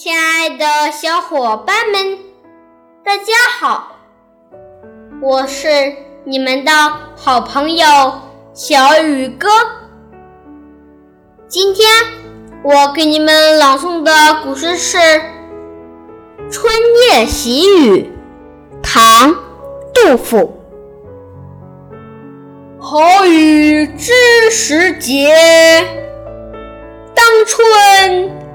亲爱的小伙伴们，大家好！我是你们的好朋友小雨哥。今天我给你们朗诵的古诗是《春夜喜雨》，唐·杜甫。好雨知时节，当春。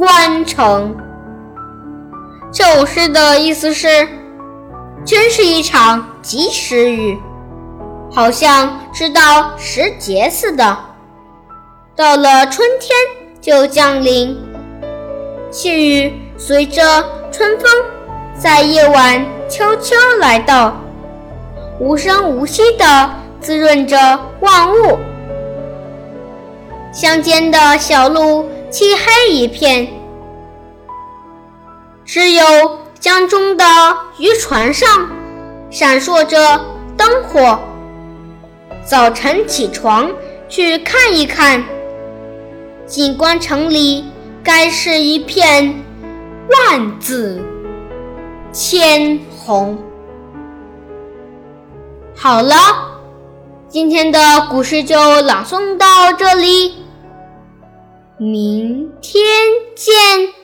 关城，这首诗的意思是：真是一场及时雨，好像知道时节似的。到了春天就降临，细雨随着春风，在夜晚悄悄来到，无声无息地滋润着万物。乡间的小路。漆黑一片，只有江中的渔船上闪烁着灯火。早晨起床去看一看，锦官城里该是一片万紫千红。好了，今天的故事就朗诵到这里。明天见。